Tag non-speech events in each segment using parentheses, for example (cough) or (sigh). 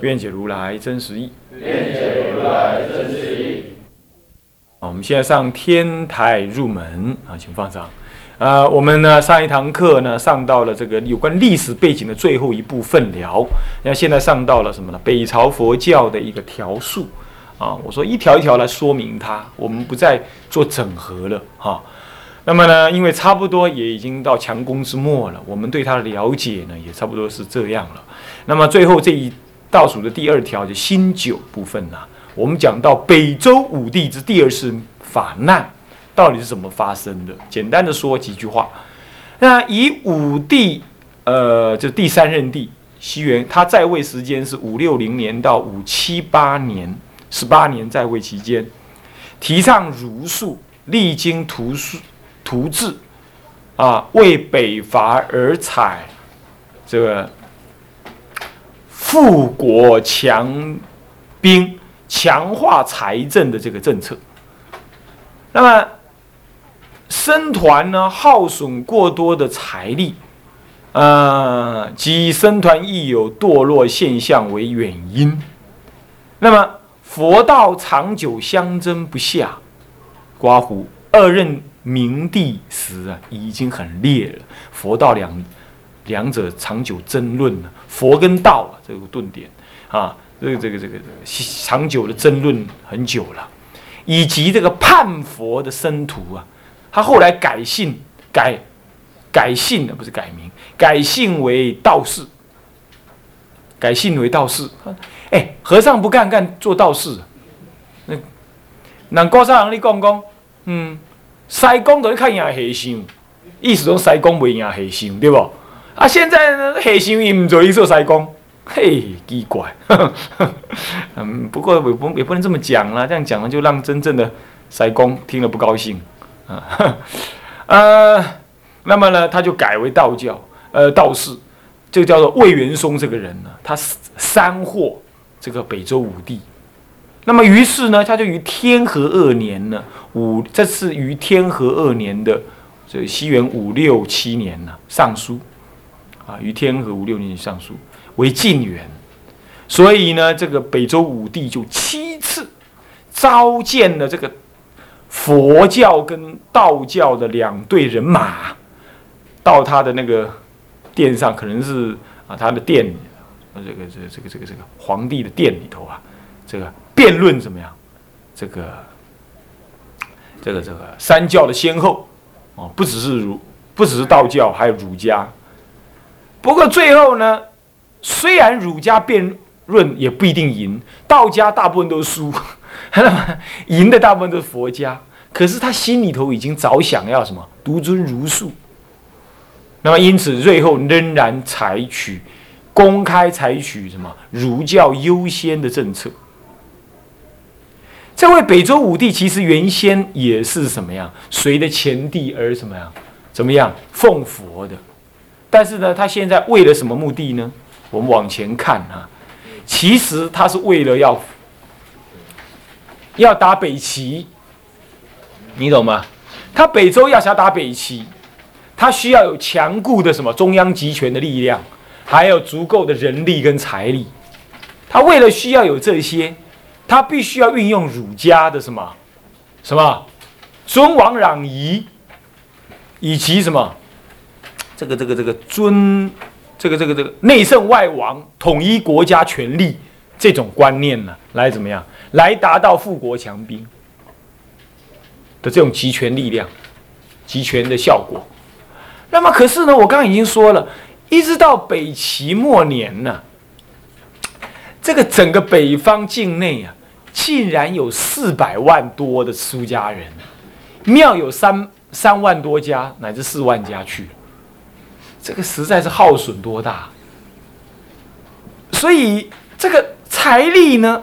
愿解如来真实义。愿解如来真实义。啊，我们现在上天台入门啊，请放上。呃，我们呢上一堂课呢上到了这个有关历史背景的最后一部分聊，那现在上到了什么呢？北朝佛教的一个条数啊，我说一条一条来说明它，我们不再做整合了哈。那么呢，因为差不多也已经到强攻之末了，我们对它的了解呢也差不多是这样了。那么最后这一倒数的第二条就新九部分呢、我们讲到北周武帝之第二次法难到底是怎么发生的？简单的说几句话。那以武帝，呃，就第三任帝西元，他在位时间是五六零年到五七八年，十八年在位期间，提倡儒术，励精图术图治，啊，为北伐而采这个富国强兵、强化财政的这个政策。那么，僧团呢耗损过多的财力，呃，及僧团亦有堕落现象为原因。那么，佛道长久相争不下，刮胡二任明帝时啊，已经很烈了。佛道两两者长久争论了，佛跟道啊这个顿点啊，这个这个这个长久的争论很久了。以及这个叛佛的僧徒啊，他后来改姓改改姓了，不是改名，改姓为道士，改姓为道士。哎，和尚不干干做道士，那那高山人你讲讲，嗯，西公都看赢和尚，意思说西公不赢和尚，对不？啊，现在呢，和尚伊唔做伊做西公。嘿，奇怪，(laughs) 嗯，不过也不也不能这么讲啦，这样讲了就让真正的塞公听了不高兴啊。(laughs) 呃，那么呢，他就改为道教，呃，道士，这个叫做魏元松这个人呢，他三获这个北周武帝。那么于是呢，他就于天和二年呢，五这次于天和二年的这西元五六七年呢，上书啊，于天和五六年上书。为晋元，所以呢，这个北周武帝就七次召见了这个佛教跟道教的两队人马，到他的那个殿上，可能是啊他的殿，这个这个这个这个这个皇帝的殿里头啊，这个辩论怎么样？这个这个这个三教的先后哦，不只是儒，不只是道教，还有儒家。不过最后呢？虽然儒家辩论也不一定赢，道家大部分都输，(laughs) 赢的大部分都是佛家。可是他心里头已经早想要什么独尊儒术，那么因此最后仍然采取公开采取什么儒教优先的政策。这位北周武帝其实原先也是什么样，随着前帝而什么样，怎么样奉佛的，但是呢，他现在为了什么目的呢？我们往前看啊，其实他是为了要要打北齐，你懂吗？他北周要想打北齐，他需要有强固的什么中央集权的力量，还有足够的人力跟财力。他为了需要有这些，他必须要运用儒家的什么什么尊王攘夷，以及什么这个这个这个尊。这个这个这个内圣外王统一国家权力这种观念呢，来怎么样？来达到富国强兵的这种集权力量、集权的效果。那么，可是呢，我刚刚已经说了，一直到北齐末年呢，这个整个北方境内啊，竟然有四百万多的出家人，庙有三三万多家乃至四万家去。这个实在是耗损多大，所以这个财力呢，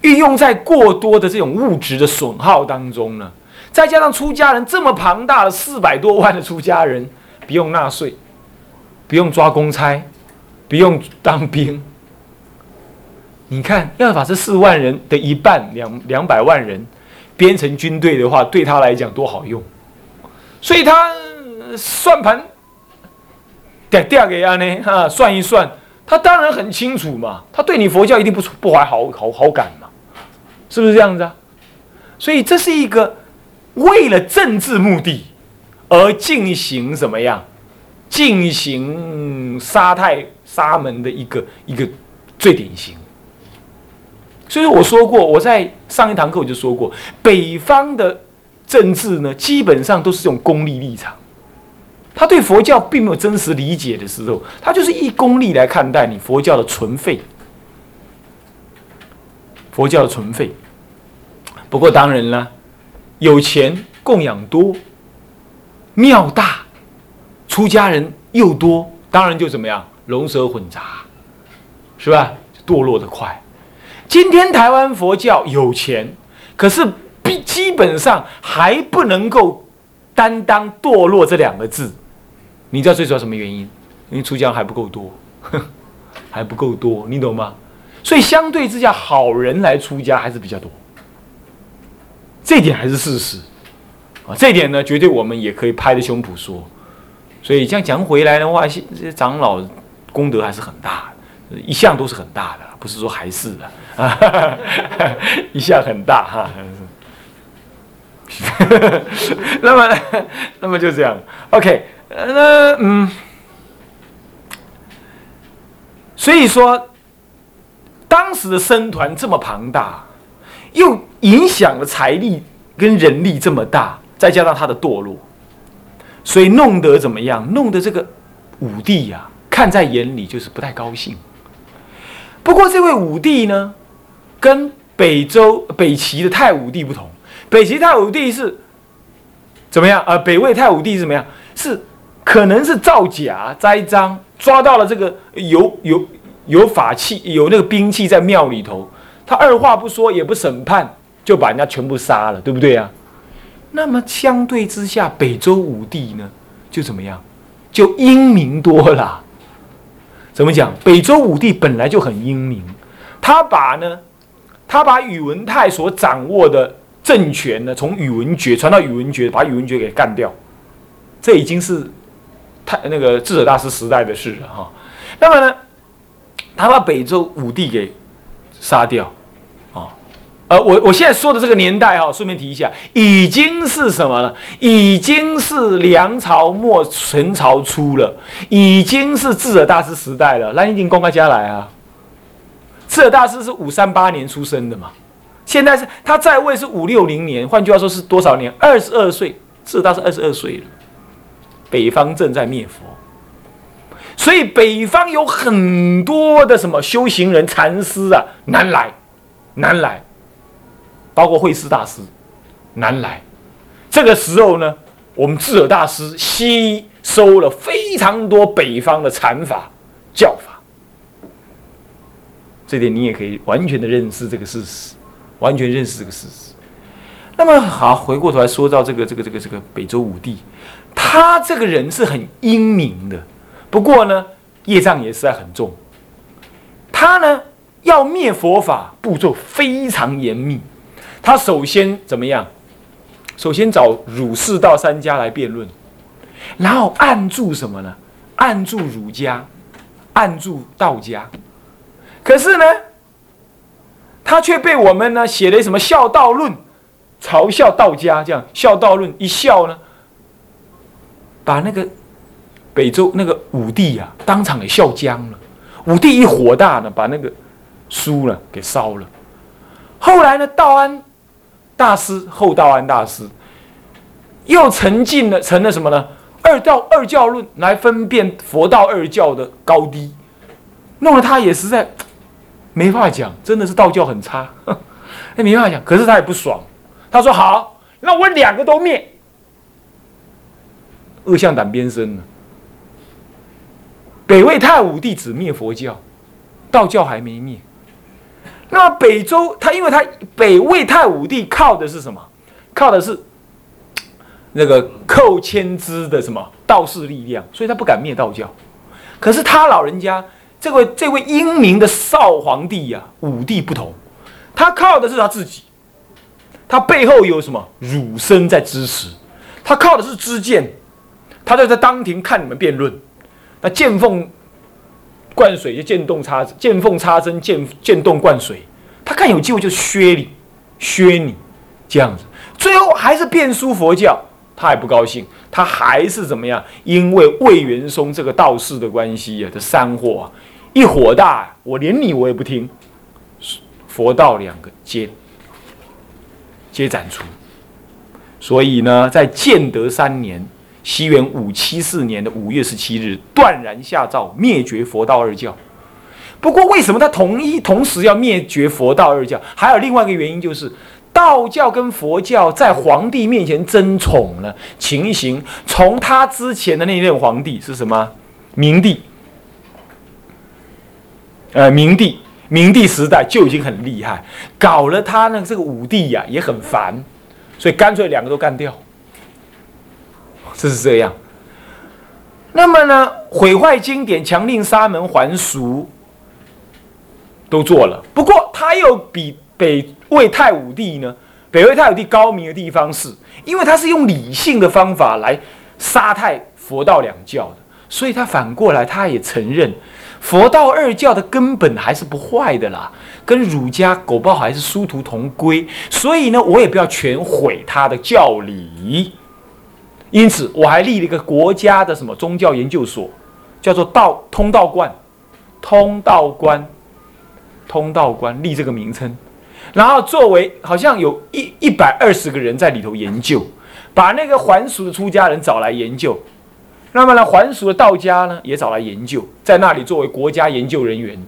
运用在过多的这种物质的损耗当中呢，再加上出家人这么庞大的四百多万的出家人，不用纳税，不用抓公差，不用当兵。你看，要把这四万人的一半两两百万人编成军队的话，对他来讲多好用。所以他算盘得掉给他呢，哈，算一算，他当然很清楚嘛。他对你佛教一定不不怀好好好感嘛，是不是这样子啊？所以这是一个为了政治目的而进行怎么样进行杀太沙门的一个一个最典型。所以我说过，我在上一堂课我就说过，北方的政治呢，基本上都是这种功利立场。他对佛教并没有真实理解的时候，他就是以功利来看待你佛教的存废。佛教的存废。不过当然了，有钱供养多，庙大，出家人又多，当然就怎么样，龙蛇混杂，是吧？堕落的快。今天台湾佛教有钱，可是基基本上还不能够担当堕落这两个字。你知道最主要什么原因？因为出家还不够多，(laughs) 还不够多，你懂吗？所以相对之下，好人来出家还是比较多。这点还是事实啊！这点呢，绝对我们也可以拍着胸脯说。所以这样讲回来的话，这些长老功德还是很大，一向都是很大的，不是说还是的。啊，(laughs) 一向很大哈，(laughs) 那么，那么就这样，OK，那嗯，所以说，当时的僧团这么庞大，又影响了财力跟人力这么大，再加上他的堕落，所以弄得怎么样？弄得这个武帝呀，看在眼里就是不太高兴。不过这位武帝呢？跟北周北齐的太武帝不同，北齐太武帝是怎么样？呃，北魏太武帝是怎么样？是可能是造假栽赃，抓到了这个有有有法器、有那个兵器在庙里头，他二话不说，也不审判，就把人家全部杀了，对不对啊？那么相对之下，北周武帝呢，就怎么样？就英明多了。怎么讲？北周武帝本来就很英明，他把呢。他把宇文泰所掌握的政权呢，从宇文觉传到宇文觉，把宇文觉给干掉，这已经是太那个智者大师时代的事了哈。那么呢，他把北周武帝给杀掉，啊，呃，我我现在说的这个年代哈，顺便提一下，已经是什么了？已经是梁朝末、陈朝初了，已经是智者大师时代了。那已经公开家来啊。智者大师是五三八年出生的嘛？现在是他在位是五六零年，换句话说是多少年？二十二岁，智者大师二十二岁了。北方正在灭佛，所以北方有很多的什么修行人、禅师啊，难来，难来，包括慧师大师，难来。这个时候呢，我们智者大师吸收了非常多北方的禅法教法。这点你也可以完全的认识这个事实，完全认识这个事实。那么好，回过头来说到这个这个这个这个北周武帝，他这个人是很英明的，不过呢，业障也实在很重。他呢要灭佛法，步骤非常严密。他首先怎么样？首先找儒释道三家来辩论，然后按住什么呢？按住儒家，按住道家。可是呢，他却被我们呢写了什么《孝道论》，嘲笑道家，这样《孝道论》一笑呢，把那个北周那个武帝啊当场给笑僵了。武帝一火大呢，把那个书呢给烧了。后来呢，道安大师后道安大师又沉浸了成了什么呢？二道二教论来分辨佛道二教的高低，弄得他也实在。没话讲，真的是道教很差，那 (laughs) 没话讲。可是他也不爽，他说：“好，那我两个都灭。”恶向胆边生了。北魏太武帝只灭佛教，道教还没灭。那么北周，他因为他北魏太武帝靠的是什么？靠的是那个寇谦之的什么道士力量，所以他不敢灭道教。可是他老人家这位这位英明的少皇帝呀，武帝不同，他靠的是他自己，他背后有什么儒生在支持，他靠的是知见，他就在当庭看你们辩论，那见缝。灌水就见洞插见缝插针，见见洞灌水。他看有机会就削你，削你，这样子，最后还是变输佛教，他还不高兴，他还是怎么样？因为魏元松这个道士的关系呀，这三火啊，一火大，我连你我也不听，佛道两个皆皆斩除。所以呢，在建德三年。西元五七四年的五月十七日，断然下诏灭绝佛道二教。不过，为什么他同一同时要灭绝佛道二教？还有另外一个原因，就是道教跟佛教在皇帝面前争宠呢。情形从他之前的那任皇帝是什么？明帝。呃，明帝，明帝时代就已经很厉害，搞了他呢这个武帝呀也很烦，所以干脆两个都干掉。这是这样。那么呢，毁坏经典、强令沙门还俗，都做了。不过，他又比北魏太武帝呢，北魏太武帝高明的地方是，因为他是用理性的方法来杀太佛道两教的，所以他反过来，他也承认佛道二教的根本还是不坏的啦，跟儒家狗不好还是殊途同归。所以呢，我也不要全毁他的教理。因此，我还立了一个国家的什么宗教研究所，叫做道通道观，通道观，通道观立这个名称，然后作为好像有一一百二十个人在里头研究，把那个还俗的出家人找来研究，那么呢，还俗的道家呢也找来研究，在那里作为国家研究人员，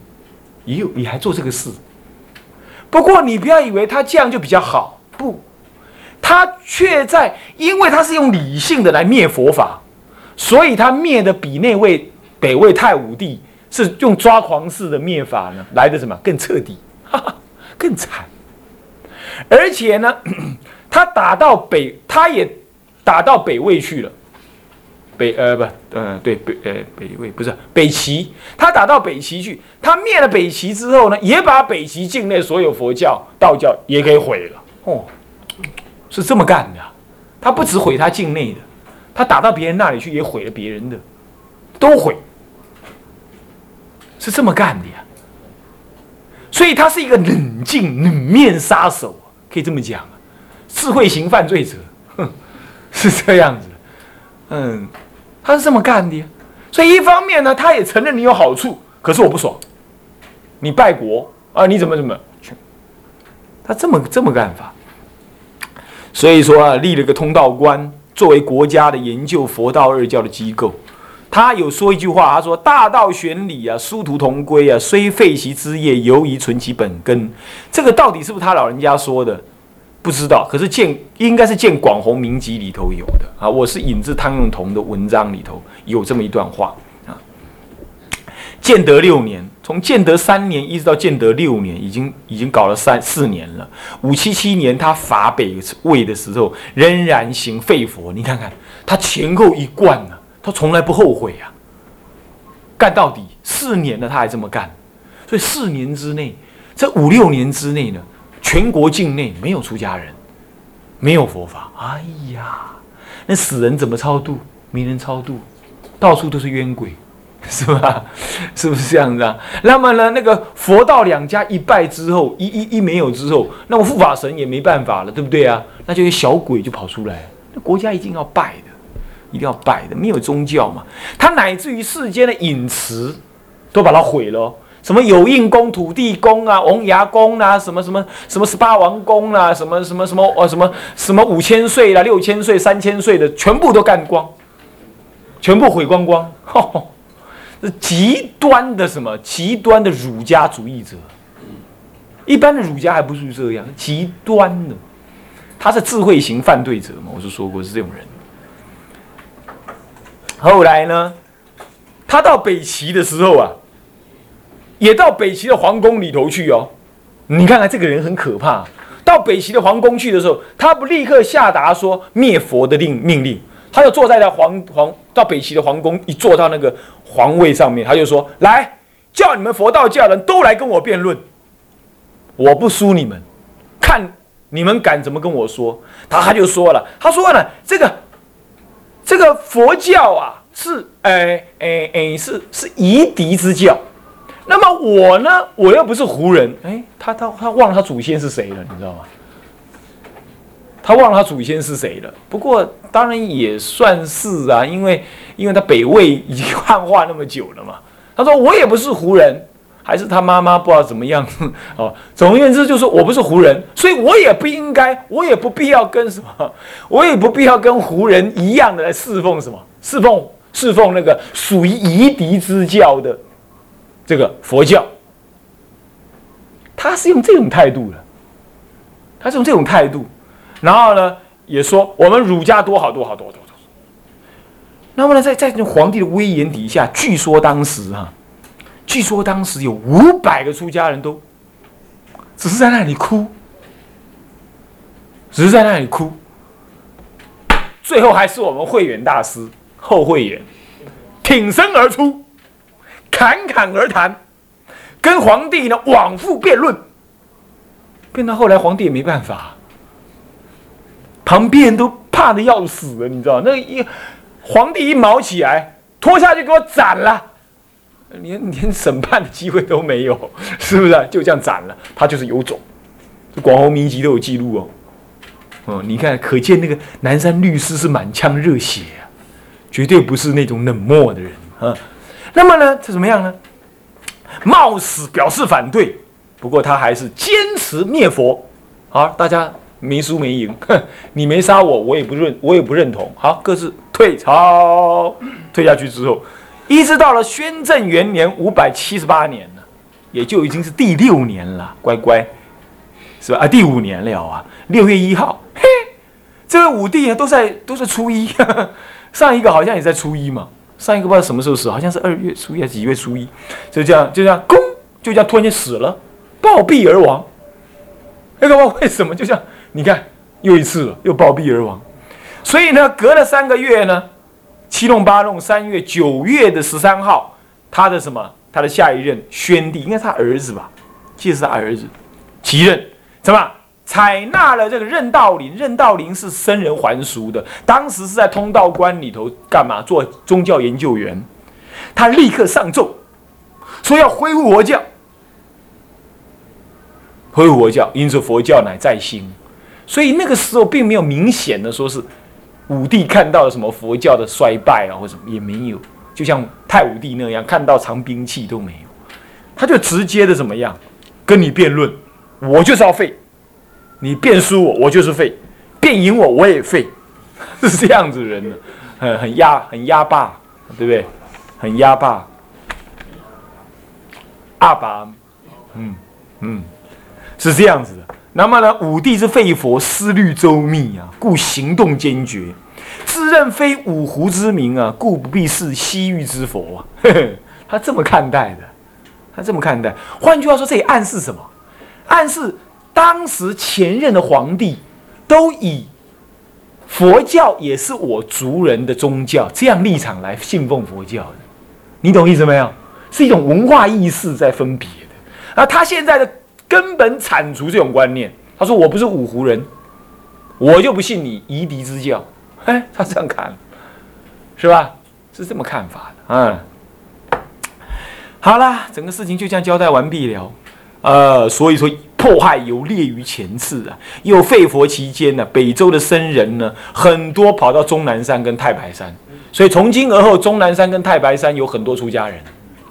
也有你还做这个事。不过你不要以为他这样就比较好，不。他却在，因为他是用理性的来灭佛法，所以他灭的比那位北魏太武帝是用抓狂式的灭法呢来的什么更彻底，(laughs) 更惨。而且呢，(clears throat) 他打到北，他也打到北魏去了，北呃不呃对北呃北魏不是北齐，他打到北齐去，他灭了北齐之后呢，也把北齐境内所有佛教、道教也给毁了，哦。是这么干的，他不只毁他境内的，他打到别人那里去也毁了别人的，都毁，是这么干的呀。所以他是一个冷静冷面杀手，可以这么讲啊，智慧型犯罪者，哼，(laughs) 是这样子，嗯，他是这么干的呀。所以一方面呢，他也承认你有好处，可是我不爽，你败国啊，你怎么怎么，他这么这么干法。所以说啊，立了个通道观，作为国家的研究佛道二教的机构。他有说一句话，他说：“大道玄理啊，殊途同归啊，虽废其枝叶，犹宜存其本根。”这个到底是不是他老人家说的？不知道。可是见应该是见《广弘明集》里头有的啊。我是引自汤用彤的文章里头有这么一段话啊。建德六年，从建德三年一直到建德六年，已经已经搞了三四年了。五七七年他伐北魏的时候，仍然行废佛。你看看他前后一贯呢，他从来不后悔啊，干到底四年了他还这么干。所以四年之内，这五六年之内呢，全国境内没有出家人，没有佛法。哎呀，那死人怎么超度？没人超度，到处都是冤鬼。(laughs) 是吧？(laughs) 是不是这样子啊？那么呢，那个佛道两家一败之后，一一一没有之后，那么护法神也没办法了，对不对啊？那就有小鬼就跑出来，那国家一定要败的，一定要败的，没有宗教嘛。他乃至于世间的隐词都把它毁了，什么有印宫、土地公啊、王牙宫啊，什么什么什么十八王宫啊，什么什么什么哦，什么什么五千岁啦、六千岁、三千岁的，全部都干光，全部毁光光。(laughs) 极端的什么？极端的儒家主义者，一般的儒家还不是这样，极端的，他是智慧型犯罪者嘛？我是说过是这种人。后来呢，他到北齐的时候啊，也到北齐的皇宫里头去哦。你看看这个人很可怕。到北齐的皇宫去的时候，他不立刻下达说灭佛的令命令，他就坐在那皇皇到北齐的皇宫，一坐到那个皇位上面，他就说：“来，叫你们佛道教人都来跟我辩论，我不输你们，看你们敢怎么跟我说。”他他就说了，他说呢，这个这个佛教啊，是哎哎哎，是是夷狄之教。那么我呢？我又不是胡人，哎，他他他忘了他祖先是谁了，你知道吗？他忘了他祖先是谁了。不过当然也算是啊，因为因为他北魏已经汉化那么久了嘛。他说我也不是胡人，还是他妈妈不知道怎么样 (laughs) 哦。总而言之，就是我不是胡人，所以我也不应该，我也不必要跟什么，我也不必要跟胡人一样的来侍奉什么，侍奉侍奉那个属于夷狄之教的。这个佛教，他是用这种态度的，他是用这种态度，然后呢，也说我们儒家多好多好多多多。那么呢，在在皇帝的威严底下，据说当时哈，据说当时有五百个出家人都只是在那里哭，只是在那里哭，最后还是我们慧远大师后慧远挺身而出。侃侃而谈，跟皇帝呢往复辩论，辩到后来皇帝也没办法，旁边人都怕的要死了，你知道？那一皇帝一毛起来，拖下去给我斩了，连连审判的机会都没有，是不是？就这样斩了，他就是有种，这广弘民籍都有记录哦。哦，你看，可见那个南山律师是满腔热血啊，绝对不是那种冷漠的人啊。那么呢，这怎么样呢？冒死表示反对，不过他还是坚持灭佛。好，大家没输没赢，(laughs) 你没杀我，我也不认，我也不认同。好，各自退朝。退下去之后，一直到了宣政元年五百七十八年呢，也就已经是第六年了，乖乖，是吧？啊，第五年了啊，六月一号，嘿，这位武帝啊，都在都在初一，(laughs) 上一个好像也在初一嘛。上一个不知道什么时候死，好像是二月初一还是几月初一，就这样就这样，咣，就这样突然间死了，暴毙而亡。那个为什么？就像你看，又一次了，又暴毙而亡。所以呢，隔了三个月呢，七弄八弄，三月九月的十三号，他的什么？他的下一任宣帝，应该是他儿子吧？记得是他儿子继任，怎么？采纳了这个任道林，任道林是僧人还俗的，当时是在通道关里头干嘛做宗教研究员，他立刻上奏，说要恢复佛教，恢复佛教，因此佛教乃在兴，所以那个时候并没有明显的说是武帝看到了什么佛教的衰败啊，或什么也没有，就像太武帝那样看到藏兵器都没有，他就直接的怎么样跟你辩论，我就是要废。你变输我，我就是废；变赢我，我也废，是这样子人呢，很很压，很压霸，对不对？很压霸，阿爸，嗯嗯，是这样子的。那么呢，武帝是废佛，思虑周密啊，故行动坚决，自认非五胡之民啊，故不必是西域之佛。他这么看待的，他这么看待。换句话说，这里暗示什么？暗示。当时前任的皇帝都以佛教也是我族人的宗教这样立场来信奉佛教的，你懂意思没有？是一种文化意识在分别的。而他现在的根本铲除这种观念，他说我不是五胡人，我就不信你夷狄之教。哎，他这样看，是吧？是这么看法的。嗯，好了，整个事情就这样交代完毕了。呃，所以说。迫害有列于前次啊，又废佛期间呢，北周的僧人呢，很多跑到终南山跟太白山，所以从今而后，终南山跟太白山有很多出家人，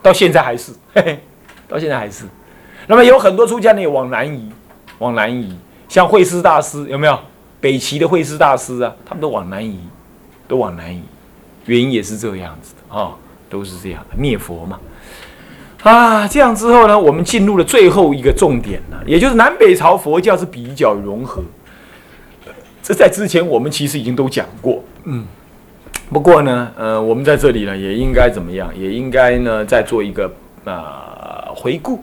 到现在还是，嘿嘿，到现在还是。那么有很多出家人也往南移，往南移，像慧师大师有没有？北齐的慧师大师啊，他们都往南移，都往南移，原因也是这样子的啊，都是这样的灭佛嘛。啊，这样之后呢，我们进入了最后一个重点了，也就是南北朝佛教是比较融合。这在之前我们其实已经都讲过，嗯。不过呢，呃，我们在这里呢，也应该怎么样？也应该呢，再做一个呃。回顾。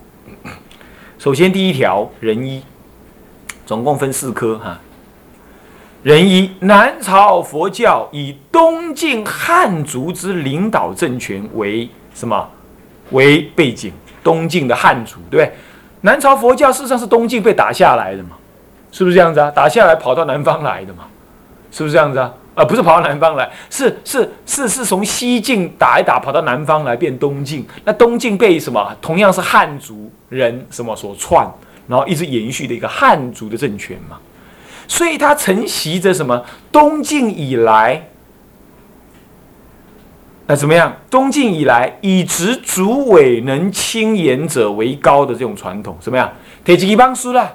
首先第一条仁一，总共分四科哈。仁一，南朝佛教以东晋汉族之领导政权为什么？为背景，东晋的汉族，对不对？南朝佛教事实上是东晋被打下来的嘛，是不是这样子啊？打下来跑到南方来的嘛，是不是这样子啊？啊，不是跑到南方来，是是是是从西晋打一打跑到南方来变东晋。那东晋被什么？同样是汉族人什么所篡，然后一直延续的一个汉族的政权嘛。所以它承袭着什么？东晋以来，那怎么样？东晋以来以执主委能轻言者为高的这种传统，怎么样？提一帮书啦，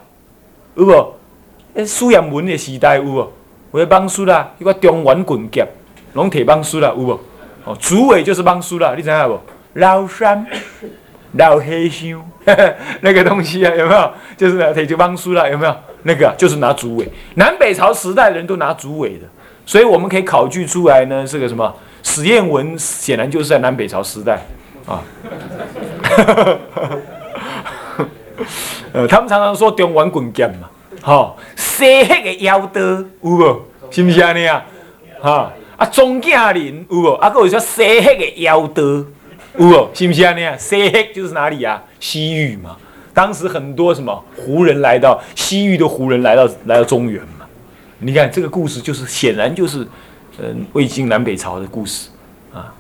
有无？苏阳文的时代有无？我帮书啦，一个中原棍剑，拢提帮书啦，有无？哦，主委就是帮书啦，你知影无？老山、老黑箱，(laughs) 那个东西啊，有没有？就是提就帮书啦，有没有？那个就是拿主委，南北朝时代的人都拿主委的，所以我们可以考据出来呢，这个什么？史艳文显然就是在南北朝时代啊。(laughs) 呃，他们常常说中原棍剑嘛，吼，西黑的腰刀有无？是不是安尼啊？哈啊，钟景林有无？啊，佫有说西黑的腰刀有无？是不是安尼啊？西黑就是哪里啊？西域嘛。当时很多什么胡人来到西域的胡人来到来到中原嘛？你看这个故事就是显然就是，嗯，魏晋南北朝的故事啊。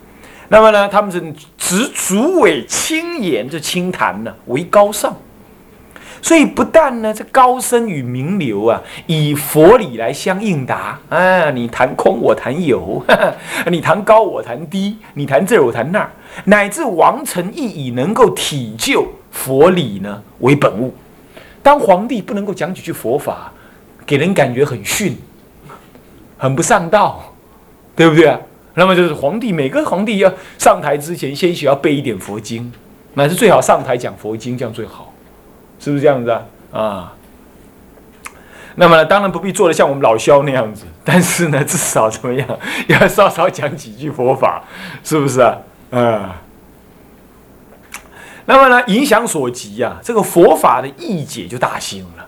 那么呢，他们是执主委轻言，这轻谈呢为高尚。所以不但呢，这高僧与名流啊，以佛理来相应答啊，你谈空我谈有，(laughs) 你谈高我谈低，你谈这我谈那，乃至王臣亦以能够体就佛理呢为本物。当皇帝不能够讲几句佛法，给人感觉很逊，很不上道，对不对啊？那么就是皇帝，每个皇帝要上台之前，先需要背一点佛经，乃是最好上台讲佛经，这样最好。是不是这样子啊？啊，那么当然不必做的像我们老萧那样子，但是呢，至少怎么样，(laughs) 要稍稍讲几句佛法，是不是啊？啊，那么呢，影响所及呀，这个佛法的义解就大兴了，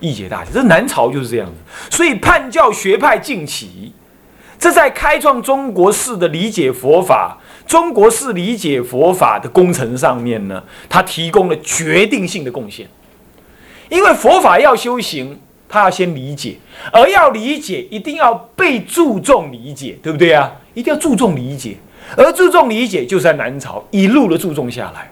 义解大兴，这南朝就是这样子，所以叛教学派兴起，这在开创中国式的理解佛法。中国式理解佛法的工程上面呢，它提供了决定性的贡献。因为佛法要修行，他要先理解，而要理解，一定要被注重理解，对不对啊？一定要注重理解，而注重理解，就是在南朝一路的注重下来，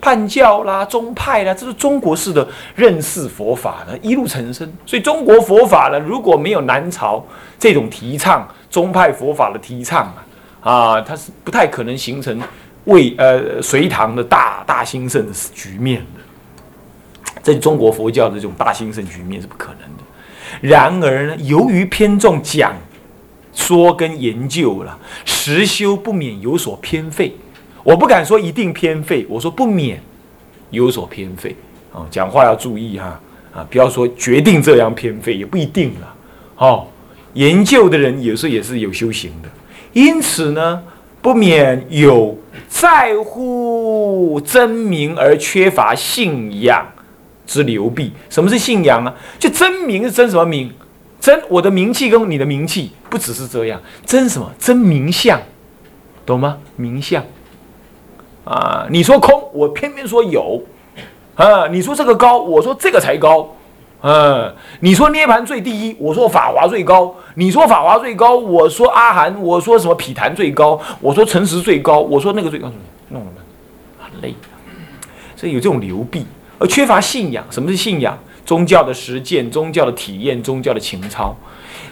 叛教啦、宗派啦，这是中国式的认识佛法的一路成生。所以中国佛法呢，如果没有南朝这种提倡宗派佛法的提倡啊。啊，它是不太可能形成魏呃隋唐的大大兴盛的局面的，在中国佛教的这种大兴盛局面是不可能的。然而呢，由于偏重讲说跟研究了，实修不免有所偏废。我不敢说一定偏废，我说不免有所偏废啊。讲话要注意哈啊，不要说决定这样偏废，也不一定了。哦，研究的人有时候也是有修行的。因此呢，不免有在乎真名而缺乏信仰之流弊。什么是信仰啊？就真名是真什么名？真我的名气跟你的名气不只是这样，真什么？真名相，懂吗？名相啊！你说空，我偏偏说有啊！你说这个高，我说这个才高。嗯，你说涅盘最第一，我说法华最高；你说法华最高，我说阿含，我说什么毗昙最高，我说诚实最高，我说那个最高，弄了很累。所以有这种流弊，而缺乏信仰。什么是信仰？宗教的实践，宗教的体验，宗教的情操。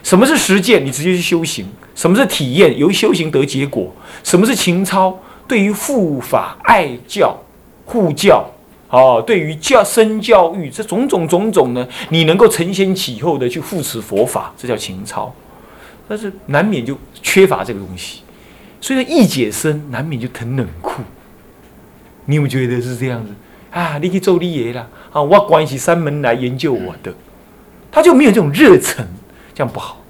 什么是实践？你直接去修行。什么是体验？由修行得结果。什么是情操？对于护法、爱教、护教。哦，对于教生教育这种种种种呢，你能够承先启后的去扶持佛法，这叫情操。但是难免就缺乏这个东西，所以呢，一解深，难免就很冷酷。你有没有觉得是这样子啊？你去做你爷啦，啊，我关系三门来研究我的，他就没有这种热忱，这样不好，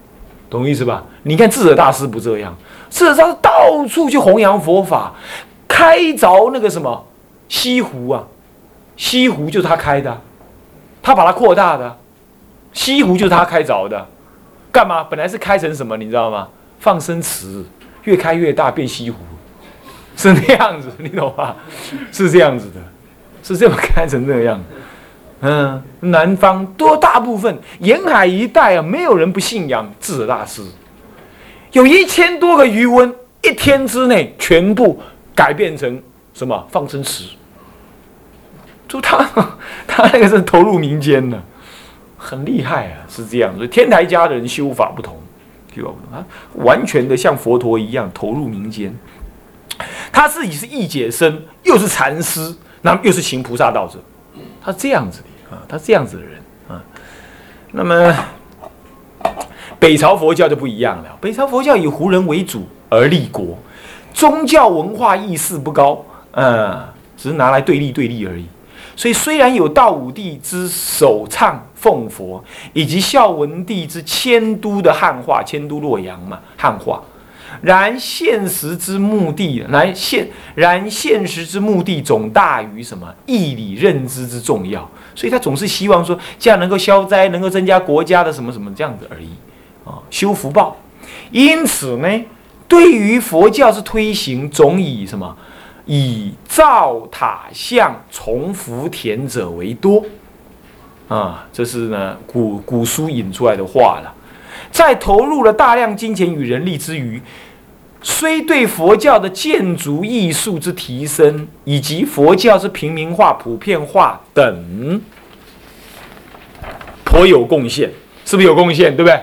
懂意思吧？你看智者大师不这样，智者大师到处去弘扬佛法，开凿那个什么。西湖啊，西湖就是他开的，他把它扩大的，西湖就是他开凿的，干嘛？本来是开成什么，你知道吗？放生池，越开越大，变西湖，是那样子，你懂吗？是这样子的，是这么开成这样。嗯，南方多大部分沿海一带啊，没有人不信仰智者大师，有一千多个余温，一天之内全部改变成什么放生池。就他，他那个是投入民间的，很厉害啊，是这样。所以天台家的人修法不同，修法不同啊，完全的像佛陀一样投入民间。他自己是义解僧，又是禅师，那又是行菩萨道者，他这样子的啊，他这样子的人啊。那么北朝佛教就不一样了，北朝佛教以胡人为主而立国，宗教文化意识不高，嗯，只是拿来对立对立而已。所以虽然有道武帝之首唱奉佛，以及孝文帝之迁都的汉化，迁都洛阳嘛，汉化，然现实之目的，来现然现实之目的总大于什么义理认知之重要。所以他总是希望说，这样能够消灾，能够增加国家的什么什么这样子而已啊，修福报。因此呢，对于佛教之推行，总以什么？以造塔像、重福田者为多，啊，这是呢古古书引出来的话了。在投入了大量金钱与人力之余，虽对佛教的建筑艺术之提升，以及佛教之平民化、普遍化等，颇有贡献，是不是有贡献？对不对？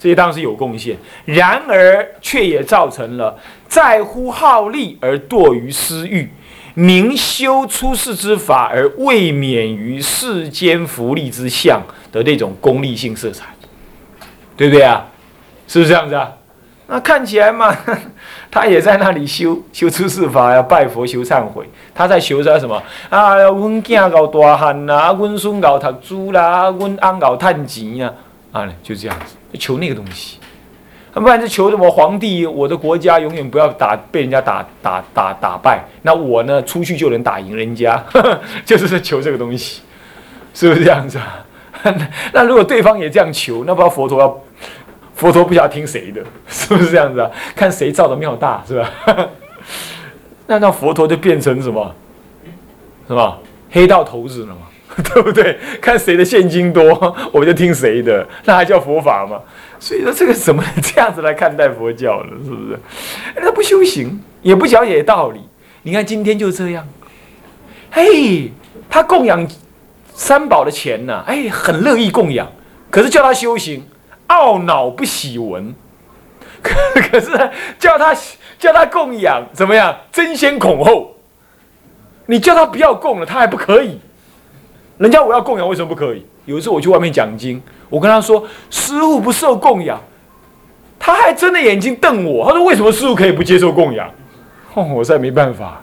这些当然是有贡献，然而却也造成了在乎好利而堕于私欲，明修出世之法而未免于世间福利之相的那种功利性色彩，对不对啊？是不是这样子啊？那看起来嘛，(laughs) 他也在那里修修出世法呀，拜佛修忏悔，他在求他什么啊？阮囝搞大汉啦，阮孙搞读书啦，阮翁搞趁钱呀，啊，就这样子。求那个东西，不然就求什么皇帝，我的国家永远不要打被人家打打打打败，那我呢出去就能打赢人家，(laughs) 就是在求这个东西，是不是这样子啊？(laughs) 那如果对方也这样求，那不知道佛陀要佛陀不晓得听谁的，是不是这样子啊？看谁造的庙大，是吧？(laughs) 那那佛陀就变成什么？是吧？黑道头子了嘛？对不对？看谁的现金多，我就听谁的，那还叫佛法吗？所以说这个怎么能这样子来看待佛教呢？(laughs) 是不是？他不修行，也不讲解道理。你看今天就这样，嘿，他供养三宝的钱呢，哎，很乐意供养，可是叫他修行，懊恼不喜闻。可 (laughs) 可是叫他叫他供养怎么样？争先恐后。你叫他不要供了，他还不可以。人家我要供养，为什么不可以？有一次我去外面讲经，我跟他说：“师傅不受供养。”他还睁着眼睛瞪我，他说：“为什么师傅可以不接受供养？”哦，(laughs) 我实在没办法。